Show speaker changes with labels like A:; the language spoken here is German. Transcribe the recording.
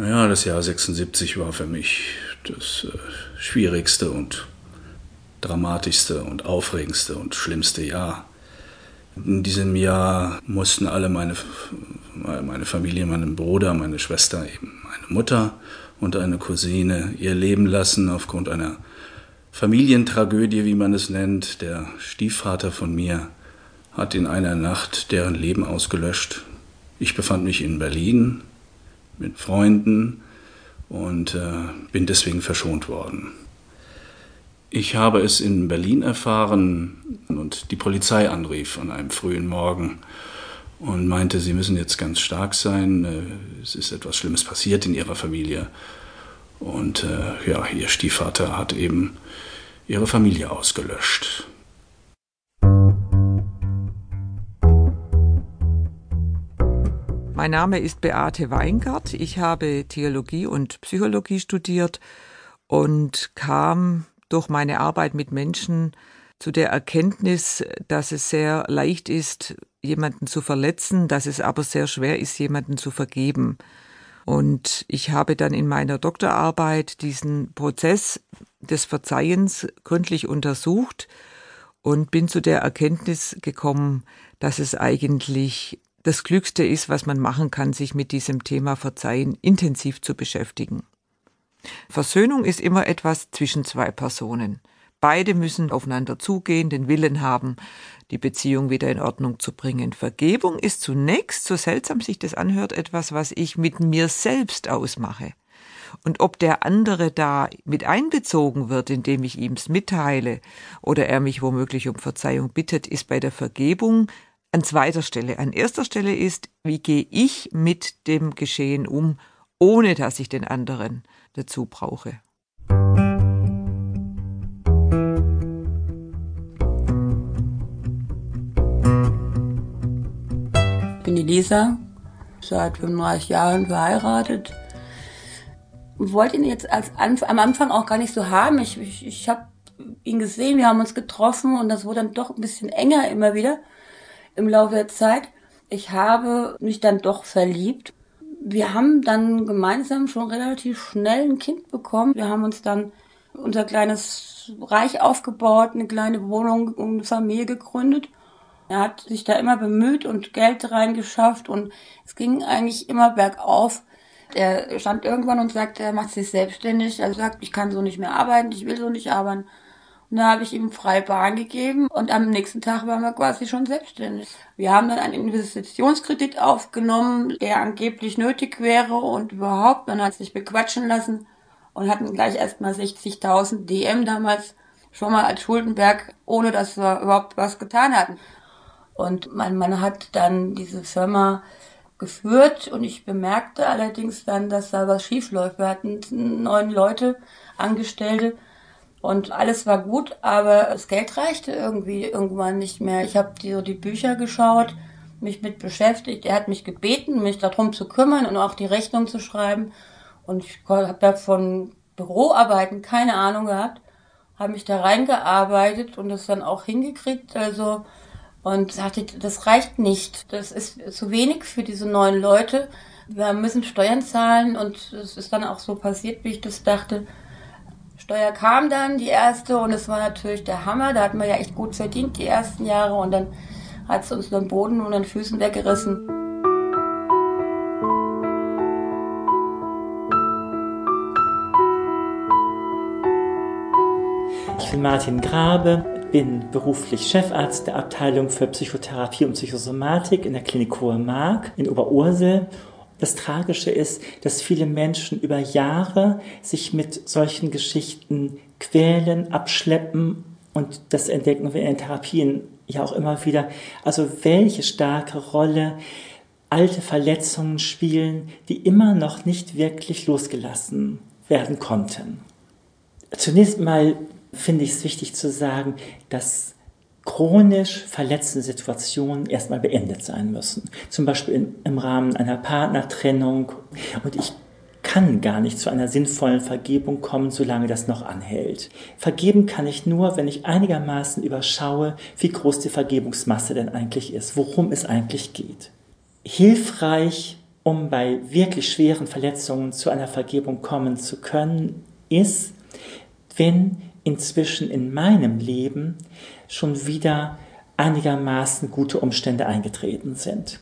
A: Ja, das Jahr 76 war für mich das äh, schwierigste und dramatischste und aufregendste und schlimmste Jahr. In diesem Jahr mussten alle meine, meine Familie, meinen Bruder, meine Schwester, eben meine Mutter und eine Cousine ihr Leben lassen aufgrund einer Familientragödie, wie man es nennt. Der Stiefvater von mir hat in einer Nacht deren Leben ausgelöscht. Ich befand mich in Berlin mit Freunden und äh, bin deswegen verschont worden. Ich habe es in Berlin erfahren und die Polizei anrief an einem frühen Morgen und meinte, sie müssen jetzt ganz stark sein. Äh, es ist etwas Schlimmes passiert in ihrer Familie. Und äh, ja, ihr Stiefvater hat eben ihre Familie ausgelöscht.
B: Mein Name ist Beate Weingart. Ich habe Theologie und Psychologie studiert und kam durch meine Arbeit mit Menschen zu der Erkenntnis, dass es sehr leicht ist, jemanden zu verletzen, dass es aber sehr schwer ist, jemanden zu vergeben. Und ich habe dann in meiner Doktorarbeit diesen Prozess des Verzeihens gründlich untersucht und bin zu der Erkenntnis gekommen, dass es eigentlich das Glückste ist, was man machen kann, sich mit diesem Thema Verzeihen intensiv zu beschäftigen. Versöhnung ist immer etwas zwischen zwei Personen. Beide müssen aufeinander zugehen, den Willen haben, die Beziehung wieder in Ordnung zu bringen. Vergebung ist zunächst, so seltsam sich das anhört, etwas, was ich mit mir selbst ausmache. Und ob der andere da mit einbezogen wird, indem ich ihm's mitteile oder er mich womöglich um Verzeihung bittet, ist bei der Vergebung an zweiter Stelle. An erster Stelle ist, wie gehe ich mit dem Geschehen um, ohne dass ich den anderen dazu brauche.
C: Ich bin die Lisa, seit 35 Jahren verheiratet. Ich wollte ihn jetzt als Anf am Anfang auch gar nicht so haben. Ich, ich, ich habe ihn gesehen, wir haben uns getroffen und das wurde dann doch ein bisschen enger immer wieder im Laufe der Zeit. Ich habe mich dann doch verliebt wir haben dann gemeinsam schon relativ schnell ein Kind bekommen. Wir haben uns dann unser kleines Reich aufgebaut, eine kleine Wohnung und eine Familie gegründet. Er hat sich da immer bemüht und Geld reingeschafft und es ging eigentlich immer bergauf. Er stand irgendwann und sagte, er macht sich selbstständig. Er sagt, ich kann so nicht mehr arbeiten, ich will so nicht arbeiten. Und da habe ich ihm freie Bahn gegeben und am nächsten Tag waren wir quasi schon selbstständig. Wir haben dann einen Investitionskredit aufgenommen, der angeblich nötig wäre und überhaupt, man hat sich bequatschen lassen und hatten gleich erstmal 60.000 DM damals schon mal als Schuldenberg, ohne dass wir überhaupt was getan hatten. Und mein Mann hat dann diese Firma geführt und ich bemerkte allerdings dann, dass da was schief läuft. Wir hatten neun Leute, Angestellte, und alles war gut, aber das Geld reichte irgendwie irgendwann nicht mehr. Ich habe die, so die Bücher geschaut, mich mit beschäftigt. Er hat mich gebeten, mich darum zu kümmern und auch die Rechnung zu schreiben. Und ich habe da von Büroarbeiten keine Ahnung gehabt, habe mich da reingearbeitet und das dann auch hingekriegt. Also und sagte, das reicht nicht. Das ist zu wenig für diese neuen Leute. Wir müssen Steuern zahlen und es ist dann auch so passiert, wie ich das dachte. Steuer kam dann, die erste, und es war natürlich der Hammer. Da hatten wir ja echt gut verdient, die ersten Jahre, und dann hat es uns den Boden und den Füßen weggerissen.
D: Ich bin Martin Grabe, bin beruflich Chefarzt der Abteilung für Psychotherapie und Psychosomatik in der Klinik Hohe Mark in Oberursel das Tragische ist, dass viele Menschen über Jahre sich mit solchen Geschichten quälen, abschleppen und das entdecken wir in Therapien ja auch immer wieder. Also welche starke Rolle alte Verletzungen spielen, die immer noch nicht wirklich losgelassen werden konnten. Zunächst mal finde ich es wichtig zu sagen, dass chronisch verletzende Situationen erstmal beendet sein müssen. Zum Beispiel in, im Rahmen einer Partnertrennung. Und ich kann gar nicht zu einer sinnvollen Vergebung kommen, solange das noch anhält. Vergeben kann ich nur, wenn ich einigermaßen überschaue, wie groß die Vergebungsmasse denn eigentlich ist, worum es eigentlich geht. Hilfreich um bei wirklich schweren Verletzungen zu einer Vergebung kommen zu können, ist, wenn inzwischen in meinem Leben schon wieder einigermaßen gute Umstände eingetreten sind.